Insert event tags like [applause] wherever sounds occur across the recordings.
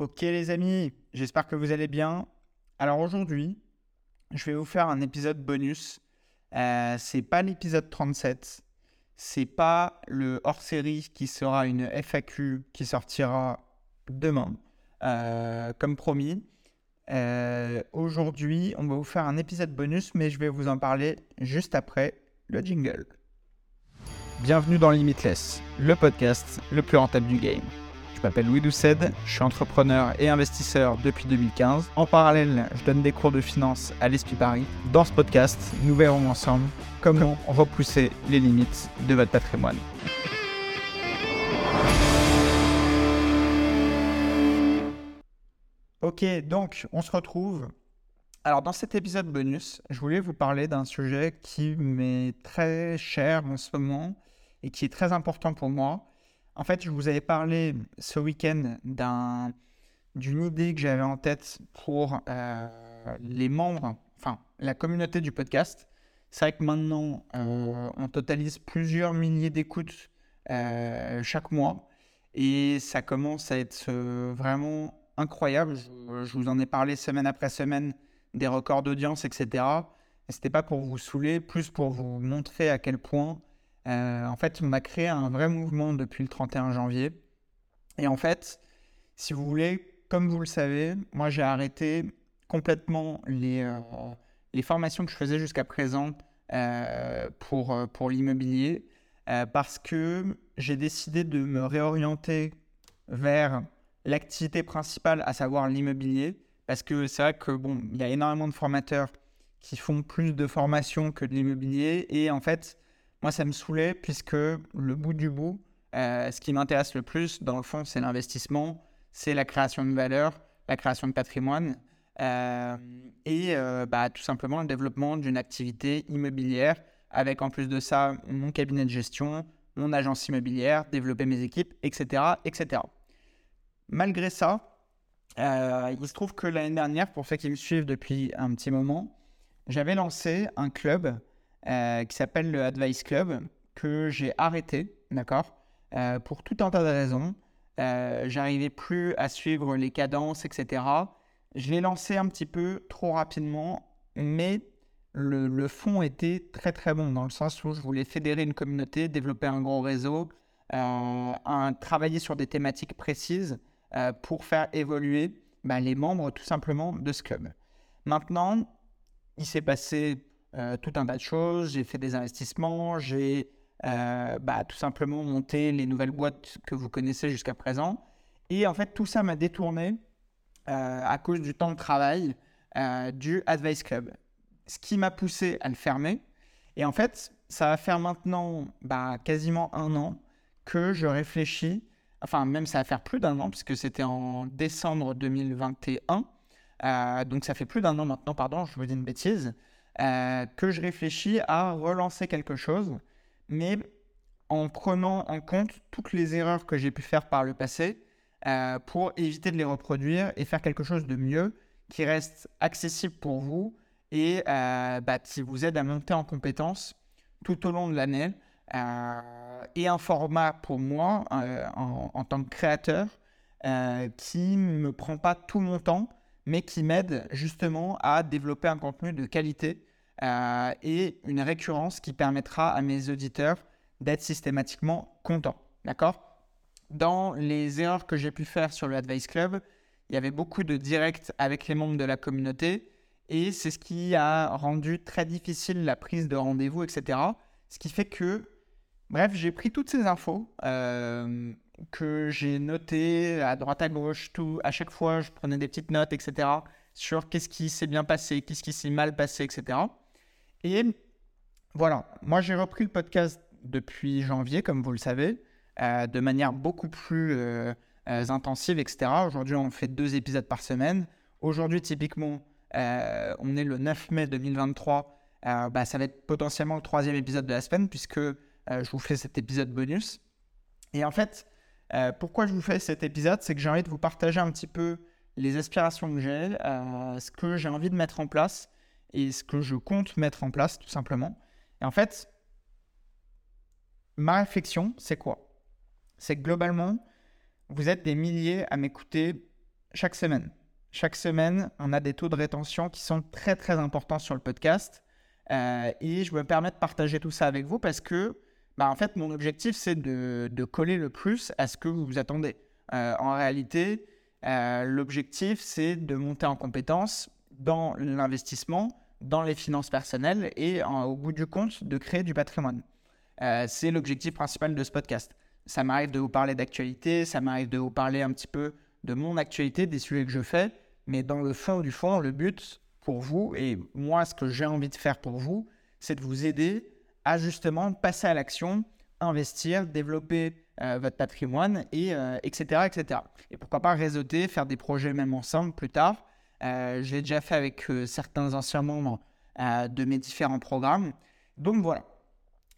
Ok les amis, j'espère que vous allez bien. Alors aujourd'hui, je vais vous faire un épisode bonus. Euh, c'est pas l'épisode 37, c'est pas le hors-série qui sera une FAQ qui sortira demain, euh, comme promis. Euh, aujourd'hui, on va vous faire un épisode bonus, mais je vais vous en parler juste après le jingle. Bienvenue dans Limitless, le podcast le plus rentable du game. Je m'appelle Louis Doucet, je suis entrepreneur et investisseur depuis 2015. En parallèle, je donne des cours de finance à l'Esprit Paris. Dans ce podcast, nous verrons ensemble comment repousser les limites de votre patrimoine. Ok, donc on se retrouve. Alors dans cet épisode bonus, je voulais vous parler d'un sujet qui m'est très cher en ce moment et qui est très important pour moi en fait, je vous avais parlé ce week-end d'une idée que j'avais en tête pour euh, les membres, enfin la communauté du podcast. C'est vrai que maintenant, euh, on totalise plusieurs milliers d'écoutes euh, chaque mois et ça commence à être vraiment incroyable. Je, je, vous en ai parlé semaine après semaine des records d'audience, etc. Et c'était pas pour vous saouler, plus pour vous montrer à quel point euh, en fait, on a créé un vrai mouvement depuis le 31 janvier. Et en fait, si vous voulez, comme vous le savez, moi j'ai arrêté complètement les, euh, formations que je faisais jusqu'à présent euh, pour, pour l'immobilier parce que j'ai décidé de me réorienter vers l'activité principale, à savoir l'immobilier. Parce que c'est vrai que bon, il y a énormément de formateurs qui font plus de formations que de l'immobilier. Et en fait, moi, ça me saoulait puisque le bout du bout, euh, ce qui m'intéresse le plus, dans le fond, c'est l'investissement, c'est la création de valeur, la création de patrimoine euh, et euh, bah, tout simplement le développement d'une activité immobilière avec en plus de ça mon cabinet de gestion, mon agence immobilière, développer mes équipes, etc. etc. Malgré ça, il se trouve que l'année dernière, pour ceux qui me suivent depuis un petit moment, j'avais lancé un club euh, qui s'appelle le Advice Club, que j'ai arrêté, d'accord euh, Pour tout un tas de raisons. Euh, J'arrivais plus à suivre les cadences, etc. Je l'ai lancé un petit peu trop rapidement, mais le, fond était très très bon, dans le sens où je voulais fédérer une communauté, développer un gros réseau, euh, travailler sur des thématiques précises pour faire évoluer bah, les membres tout simplement de ce club. Maintenant, il s'est passé euh, tout un tas de choses. J'ai fait des investissements, j'ai euh, bah, tout simplement monté les nouvelles boîtes que vous connaissez jusqu'à présent. Et en fait, tout ça m'a détourné euh, à cause du temps de travail du Advice Club. Ce qui m'a poussé à le fermer. Et en fait, ça va faire maintenant bah, quasiment un an que je réfléchis, enfin même ça va faire plus d'un an, puisque c'était en décembre 2021. donc ça fait plus d'un an maintenant, pardon, je vous dis une bêtise. Euh, que je réfléchis à relancer quelque chose, mais en prenant en compte toutes les erreurs que j'ai pu faire par le passé euh, pour éviter de les reproduire et faire quelque chose de mieux qui reste accessible pour vous et euh, bah, qui vous aide à monter en compétences tout au long de l'année. et un format pour moi en, en, tant que créateur qui ne me prend pas tout mon temps, mais qui m'aide justement à développer un contenu de qualité euh, et une récurrence qui permettra à mes auditeurs d'être systématiquement contents. D'accord? Dans les erreurs que j'ai pu faire sur le Advice Club, il y avait beaucoup de directs avec les membres de la communauté et c'est ce qui a rendu très difficile la prise de rendez-vous, etc. Ce qui fait que, bref, j'ai pris toutes ces infos euh, que j'ai notées à droite à gauche, tout, à chaque fois, je prenais des petites notes, etc. sur qu'est-ce qui s'est bien passé, qu'est-ce qui s'est mal passé, etc. Et voilà, moi j'ai repris le podcast depuis janvier, comme vous le savez, euh, de manière beaucoup plus euh, euh, intensive, etc. Aujourd'hui, on fait deux épisodes par semaine. Aujourd'hui, typiquement, on est le 9 mai 2023. Bah, ça va être potentiellement le troisième épisode de la semaine, puisque je vous fais cet épisode bonus. Et en fait, pourquoi je vous fais cet épisode C'est que j'ai envie de vous partager un petit peu les aspirations que j'ai, ce que j'ai envie de mettre en place et ce que je compte mettre en place, tout simplement. Et en fait, ma réflexion, c'est quoi? C'est que globalement, vous êtes des milliers à m'écouter chaque semaine. Chaque semaine, on a des taux de rétention qui sont très très importants sur le podcast. Euh, et je me permets de partager tout ça avec vous parce que, bah, en fait, mon objectif, c'est de, coller le plus à ce que vous vous attendez. Euh, en réalité, euh, l'objectif, c'est de monter en compétence dans l'investissement, dans les finances personnelles et, au bout du compte, de créer du patrimoine. c'est l'objectif principal de ce podcast. Ça m'arrive de vous parler d'actualité, ça m'arrive de vous parler un petit peu de mon actualité, des sujets que je fais, mais dans le fond du fond, le but pour vous, et moi ce que j'ai envie de faire pour vous, c'est de vous aider à justement passer à l'action, investir, développer euh, votre patrimoine, et, etc., euh, etc. Et pourquoi pas réseauter, faire des projets même ensemble plus tard. Euh, je l'ai déjà fait avec certains anciens membres de mes différents programmes. Donc voilà.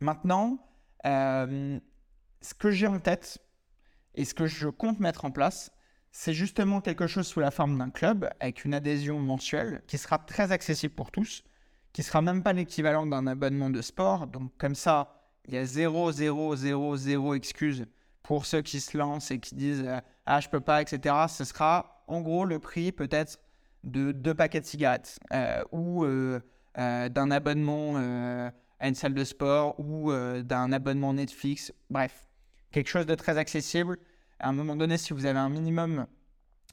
Maintenant, ce que j'ai en tête et ce que je compte mettre en place, c'est justement quelque chose sous la forme d'un club avec une adhésion mensuelle qui sera très accessible pour tous, qui sera même pas l'équivalent d'un abonnement de sport. Donc comme ça, il y a 0, 0, 0, 0 excuse pour ceux qui se lancent et qui disent euh, ah je peux pas, etc. Ce sera en gros le prix peut-être de deux paquets de cigarettes euh, ou euh, d'un abonnement à une salle de sport ou d'un abonnement Netflix. Bref, quelque chose de très accessible à un moment donné, si vous avez un minimum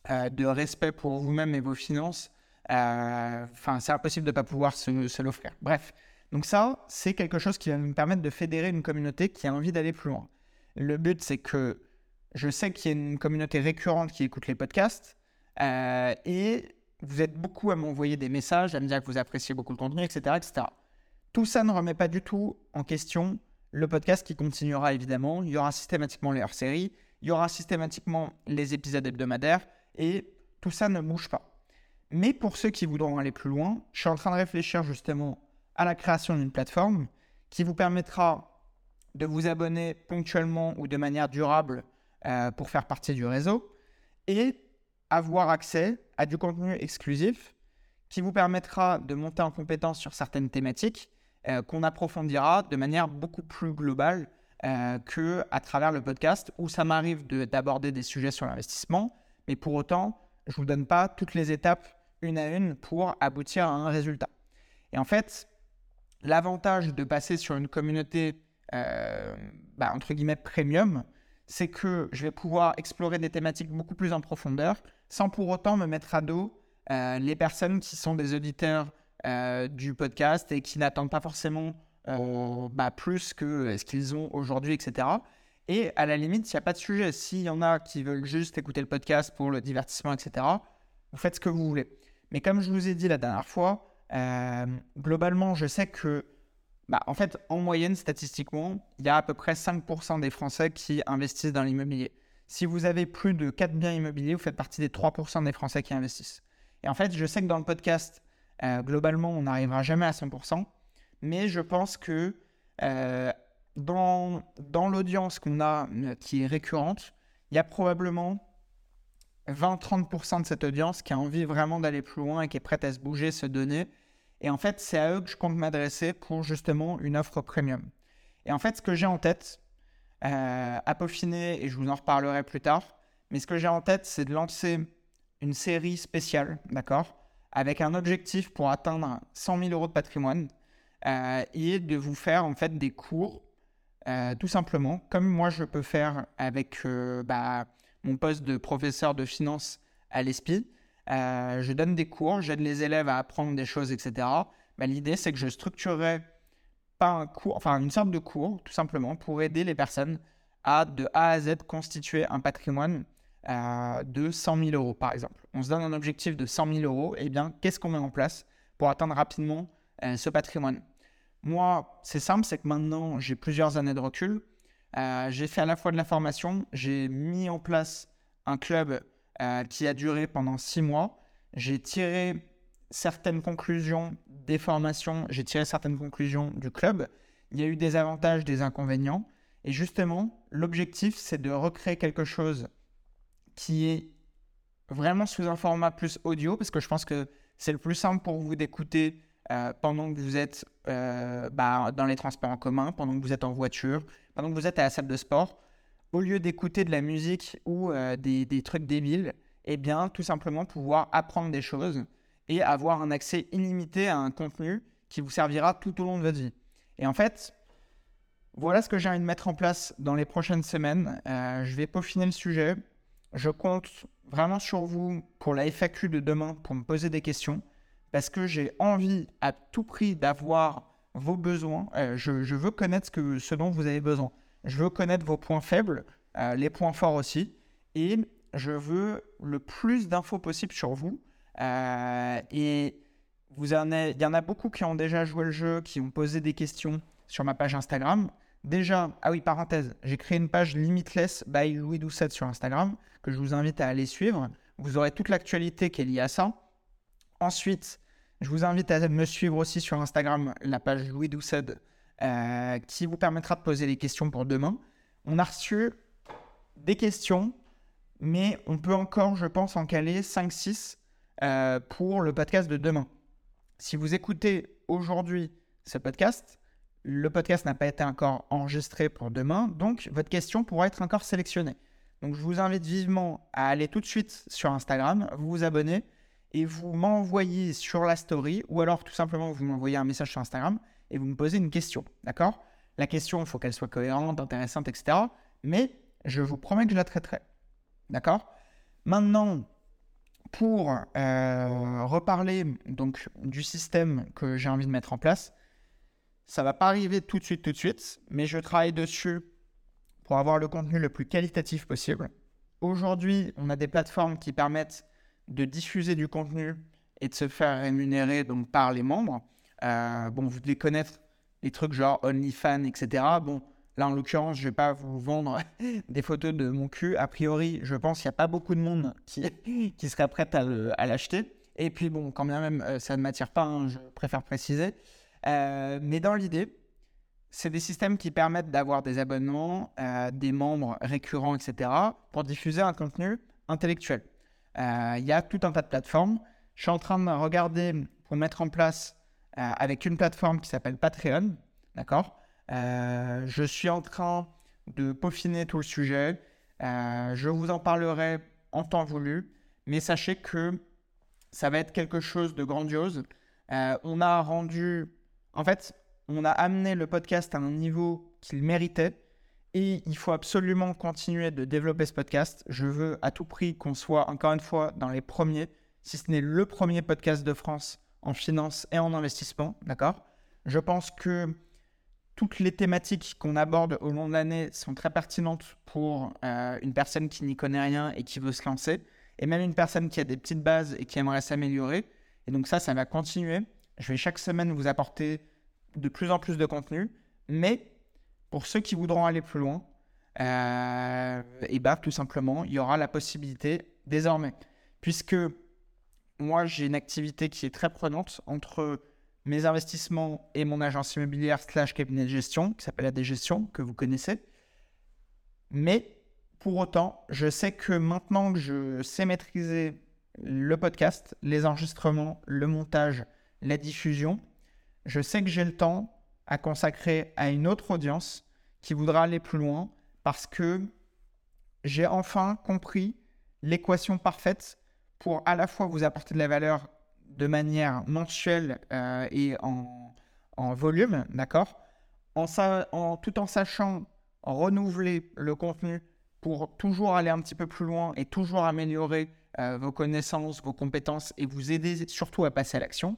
de respect pour vous-même et vos finances, enfin, c'est impossible de ne pas pouvoir se, l'offrir. Bref, donc ça, c'est quelque chose qui va nous permettre de fédérer une communauté qui a envie d'aller plus loin. Le but, c'est que je sais qu'il y a une communauté récurrente qui écoute les podcasts euh, et vous êtes beaucoup à m'envoyer des messages, à me dire que vous appréciez beaucoup le contenu, etc., etc. Tout ça ne remet pas du tout en question le podcast qui continuera évidemment. Il y aura systématiquement les hors-séries il y aura systématiquement les épisodes hebdomadaires et tout ça ne bouge pas. Mais pour ceux qui voudront aller plus loin, je suis en train de réfléchir justement à la création d'une plateforme qui vous permettra de vous abonner ponctuellement ou de manière durable euh, pour faire partie du réseau et avoir accès à du contenu exclusif qui vous permettra de monter en compétence sur certaines thématiques euh, qu'on approfondira de manière beaucoup plus globale euh, que à travers le podcast où ça m'arrive d'aborder des sujets sur l'investissement, mais pour autant, je vous donne pas toutes les étapes une à une pour aboutir à un résultat. Et en fait, l'avantage de passer sur une communauté euh, bah, entre guillemets premium, c'est que je vais pouvoir explorer des thématiques beaucoup plus en profondeur sans pour autant me mettre à dos euh, les personnes qui sont des auditeurs du podcast et qui n'attendent pas forcément euh, bah, plus que ce qu'ils ont aujourd'hui, etc. Et à la limite, il n'y a pas de sujet. S'il y en a qui veulent juste écouter le podcast pour le divertissement, etc., vous faites ce que vous voulez. Mais comme je vous ai dit la dernière fois, euh, globalement, je sais que, bah, en fait, en moyenne, statistiquement, il y a à peu près 5% des Français qui investissent dans l'immobilier. Si vous avez plus de 4 biens immobiliers, vous faites partie des 3% des Français qui investissent. Et en fait, je sais que dans le podcast, euh, globalement, on n'arrivera jamais à 100% mais je pense que euh, dans, dans l'audience qu'on a, qui est récurrente, il y a probablement 20-30% de cette audience qui a envie vraiment d'aller plus loin et qui est prête à se bouger, se donner. Et en fait, c'est à eux que je compte m'adresser pour justement une offre premium. Et en fait, ce que j'ai en tête, euh, à peaufiner, et je vous en reparlerai plus tard, mais ce que j'ai en tête, c'est de lancer une série spéciale, d'accord Avec un objectif pour atteindre 100 000 euros de patrimoine euh, et de vous faire en fait des cours, euh, tout simplement, comme moi je peux faire avec euh, bah, mon poste de professeur de finance à l'ESPI. je donne des cours, j'aide les élèves à apprendre des choses, etc. Bah, L'idée, c'est que je structurerai pas un cours, enfin une sorte de cours, tout simplement, pour aider les personnes à de A à Z constituer un patrimoine de 100 000 euros, par exemple. On se donne un objectif de 100 000 euros, et eh bien, qu'est-ce qu'on met en place pour atteindre rapidement ce patrimoine? Moi, c'est simple, c'est que maintenant, j'ai plusieurs années de recul. Euh, j'ai fait à la fois de la formation, j'ai mis en place un club euh, qui a duré pendant six mois. J'ai tiré certaines conclusions des formations, j'ai tiré certaines conclusions du club. Il y a eu des avantages, des inconvénients. Et justement, l'objectif, c'est de recréer quelque chose qui est vraiment sous un format plus audio, parce que je pense que c'est le plus simple pour vous d'écouter euh, pendant que vous êtes euh, bah, dans les transports en commun, pendant que vous êtes en voiture, pendant que vous êtes à la salle de sport, au lieu d'écouter de la musique ou euh, des, des, trucs débiles, Eh bien, tout simplement pouvoir apprendre des choses et avoir un accès illimité à un contenu qui vous servira tout au long de votre vie. Et en fait, voilà ce que j'ai envie de mettre en place dans les prochaines semaines. Je vais peaufiner le sujet. Je compte vraiment sur vous pour la FAQ de demain pour me poser des questions parce que j'ai envie à tout prix d'avoir vos besoins. Euh, je, veux connaître ce, dont vous avez besoin. Je veux connaître vos points faibles, euh, les points forts aussi. Et je veux le plus d'infos possible sur vous. et vous en il y en a beaucoup qui ont déjà joué le jeu, qui ont posé des questions sur ma page Instagram. Déjà, ah oui, parenthèse, j'ai créé une page Limitless by Louis Doucet sur Instagram que je vous invite à aller suivre. Vous aurez toute l'actualité qui est liée à ça. Ensuite, je vous invite à me suivre aussi sur Instagram, la page Louis Doucet, euh, qui vous permettra de poser des questions pour demain. On a reçu des questions, mais on peut encore, je pense, en caler 5-6 euh, pour le podcast de demain. Si vous écoutez aujourd'hui ce podcast, le podcast n'a pas été encore enregistré pour demain, donc votre question pourra être encore sélectionnée. Donc je vous invite vivement à aller tout de suite sur Instagram, vous vous abonner et vous m'envoyez sur la story ou alors tout simplement vous m'envoyez un message sur Instagram et vous me posez une question, d'accord? La question, il faut qu'elle soit cohérente, intéressante, etc. Mais je vous promets que je la traiterai, d'accord? Maintenant, pour euh, reparler donc du système que j'ai envie de mettre en place, ça va pas arriver tout de suite, tout de suite, mais je travaille dessus pour avoir le contenu le plus qualitatif possible. Aujourd'hui, on a des plateformes qui permettent de diffuser du contenu et de se faire rémunérer donc par les membres. Euh, bon, vous devez connaître les trucs genre OnlyFans, etc. Bon, là en l'occurrence, je vais pas vous vendre [laughs] des photos de mon cul. A priori, je pense qu'il n'y a pas beaucoup de monde [laughs] qui, qui serait prêt à l'acheter. Et puis bon, quand bien même euh, ça ne m'attire pas, hein, je préfère préciser. Euh, mais dans l'idée, c'est des systèmes qui permettent d'avoir des abonnements, des membres récurrents, etc., pour diffuser un contenu intellectuel. Euh, il y a tout un tas de plateformes. Je suis en train de regarder pour mettre en place avec une plateforme qui s'appelle Patreon. D'accord? Je suis en train de peaufiner tout le sujet. je vous en parlerai en temps voulu. Mais sachez que ça va être quelque chose de grandiose. on a rendu en fait, on a amené le podcast à un niveau qu'il méritait et il faut absolument continuer de développer ce podcast. Je veux à tout prix qu'on soit encore une fois dans les premiers, si ce n'est le premier podcast de France en finance et en investissement, d'accord? Je pense que toutes les thématiques qu'on aborde au long de l'année sont très pertinentes pour euh, une personne qui n'y connaît rien et qui veut se lancer, et même une personne qui a des petites bases et qui aimerait s'améliorer. Et donc ça, ça va continuer. Je vais chaque semaine vous apporter de plus en plus de contenu, mais pour ceux qui voudront aller plus loin, euh, et bah tout simplement, il y aura la possibilité désormais, puisque moi j'ai une activité qui est très prenante entre mes investissements et mon agence immobilière slash cabinet de gestion qui s'appelle la Gestion que vous connaissez. Mais pour autant, je sais que maintenant que je sais maîtriser le podcast, les enregistrements, le montage, la diffusion, je sais que j'ai le temps à consacrer à une autre audience qui voudra aller plus loin parce que j'ai enfin compris l'équation parfaite pour à la fois vous apporter de la valeur de manière mensuelle euh, et en, volume, d'accord? En, Tout en sachant renouveler le contenu pour toujours aller un petit peu plus loin et toujours améliorer euh, vos connaissances, vos compétences et vous aider surtout à passer à l'action.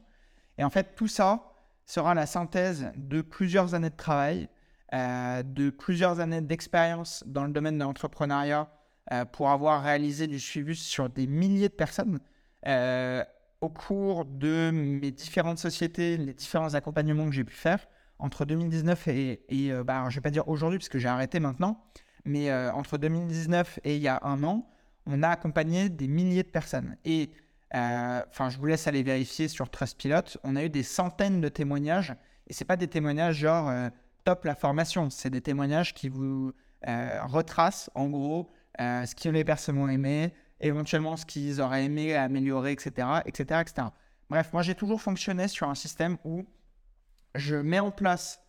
Et en fait, tout ça sera la synthèse de plusieurs années de travail, euh, de plusieurs années d'expérience dans le domaine de l'entrepreneuriat euh, pour avoir réalisé du suivi sur des milliers de personnes. Euh, au cours de mes différentes sociétés, les différents accompagnements que j'ai pu faire entre 2019 et, et bah, je ne vais pas dire aujourd'hui parce que j'ai arrêté maintenant, mais entre 2019 et il y a un an, on a accompagné des milliers de personnes. Et enfin, je vous laisse aller vérifier sur Trustpilot. On a eu des centaines de témoignages. Et c'est pas des témoignages genre top la formation. C'est des témoignages qui vous euh, retracent en gros ce que les personnes ont aimé, éventuellement ce qu'ils auraient aimé améliorer, etc., etc., etc. Bref, moi j'ai toujours fonctionné sur un système où je mets en place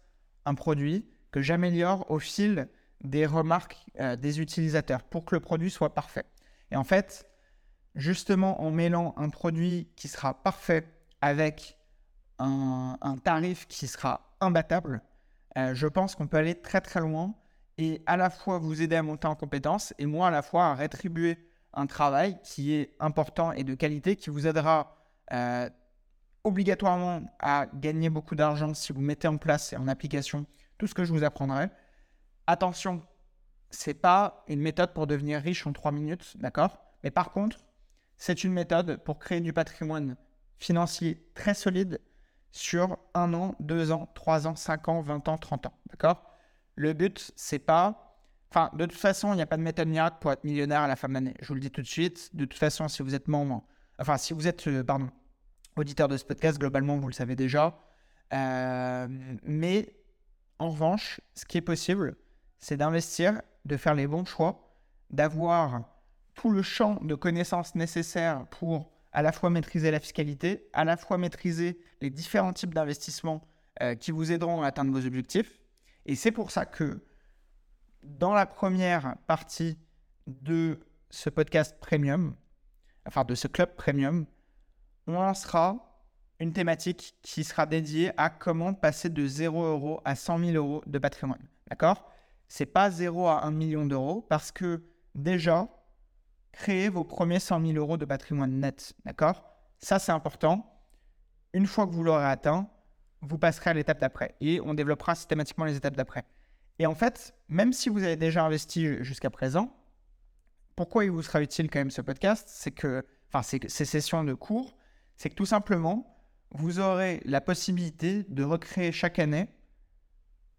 un produit que j'améliore au fil des remarques des utilisateurs pour que le produit soit parfait. Et en fait, justement en mêlant un produit qui sera parfait avec un, tarif qui sera imbattable, euh, je pense qu'on peut aller très très loin et à la fois vous aider à monter en compétences et moi à la fois à rétribuer un travail qui est important et de qualité qui vous aidera euh, obligatoirement à gagner beaucoup d'argent si vous mettez en place et en application tout ce que je vous apprendrai. Attention, c'est pas une méthode pour devenir riche en 3 minutes, d'accord? Mais par contre, c'est une méthode pour créer du patrimoine financier très solide sur un an, deux ans, trois ans, cinq ans, 20 ans, 30 ans, d'accord? Le but, c'est pas Enfin, de toute façon, il n'y a pas de méthode miracle pour être millionnaire à la fin de l'année. Je vous le dis tout de suite. De toute façon, si vous êtes membre, enfin, si vous êtes, euh, pardon, auditeur de ce podcast, globalement, vous le savez déjà. Euh, mais en revanche, ce qui est possible, c'est d'investir, de faire les bons choix, d'avoir tout le champ de connaissances nécessaires pour à la fois maîtriser la fiscalité, à la fois maîtriser les différents types d'investissements euh, qui vous aideront à atteindre vos objectifs. Et c'est pour ça que dans la première partie de ce podcast premium, enfin de ce club premium, on lancera une thématique qui sera dédiée à comment passer de 0 euros à 100 000 euros de patrimoine. D'accord? C'est pas 0 à 1 million d'euros parce que déjà, créez vos premiers 100 000 euros de patrimoine net. D'accord? Ça, c'est important. Une fois que vous l'aurez atteint, vous passerez à l'étape d'après et on développera systématiquement les étapes d'après. Et en fait, même si vous avez déjà investi jusqu'à présent, pourquoi il vous sera utile quand même ce podcast? C'est que, enfin, ces sessions de cours, c'est que tout simplement, vous aurez la possibilité de recréer chaque année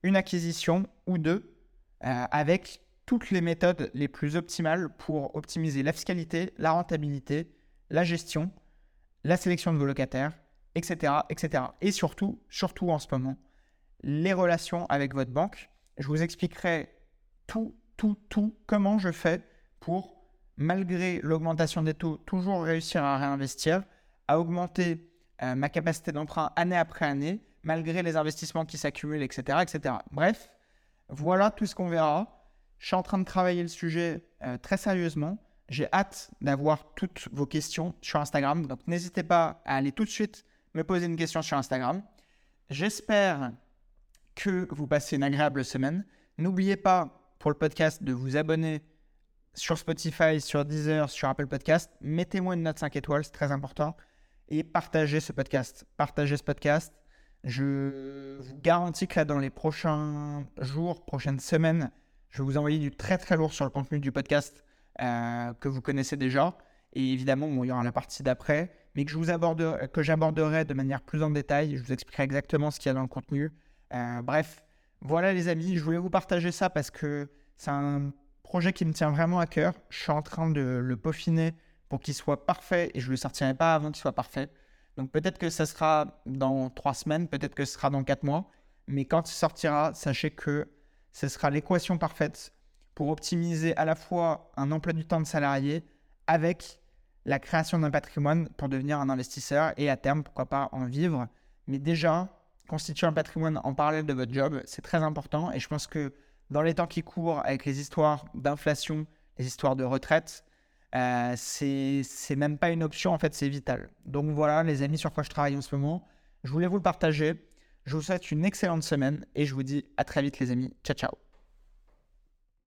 une acquisition ou deux euh, avec toutes les méthodes les plus optimales pour optimiser la fiscalité, la rentabilité, la gestion, la sélection de vos locataires, etc., etc. Et surtout, surtout en ce moment, les relations avec votre banque je vous expliquerai tout, tout, tout, comment je fais pour, malgré l'augmentation des taux, toujours réussir à réinvestir, à augmenter euh, ma capacité d'emprunt année après année, malgré les investissements qui s'accumulent, etc., etc. Bref, voilà tout ce qu'on verra. Je suis en train de travailler le sujet euh, très sérieusement. J'ai hâte d'avoir toutes vos questions sur Instagram. Donc n'hésitez pas à aller tout de suite me poser une question sur Instagram. J'espère que vous passez une agréable semaine. N'oubliez pas pour le podcast de vous abonner sur Spotify, sur Deezer, sur Apple Podcast. Mettez-moi une note 5 étoiles, c'est très important. Et partagez ce podcast. Partagez ce podcast. Je vous garantis que là, dans les prochains jours, prochaines semaines, je vais vous envoyer du très très lourd sur le contenu du podcast euh, que vous connaissez déjà. Et évidemment, il y aura la partie d'après, mais que je vous aborderai, que j'aborderai de manière plus en détail. Je vous expliquerai exactement ce qu'il y a dans le contenu. Euh, bref, voilà les amis, je voulais vous partager ça parce que c'est un projet qui me tient vraiment à cœur. Je suis en train de le peaufiner pour qu'il soit parfait et je ne le sortirai pas avant qu'il soit parfait. Donc peut-être que ça sera dans trois semaines, peut-être que ce sera dans quatre mois. Mais quand il sortira, sachez que ce sera l'équation parfaite pour optimiser à la fois un emploi du temps de salarié avec la création d'un patrimoine pour devenir un investisseur et à terme, pourquoi pas en vivre. Mais déjà, constituer un patrimoine en parallèle de votre job, c'est très important. Et je pense que dans les temps qui courent, avec les histoires d'inflation, les histoires de retraite, euh, c'est même pas une option, en fait, c'est vital. Donc voilà, les amis, sur quoi je travaille en ce moment. Je voulais vous le partager. Je vous souhaite une excellente semaine et je vous dis à très vite, les amis. Ciao, ciao.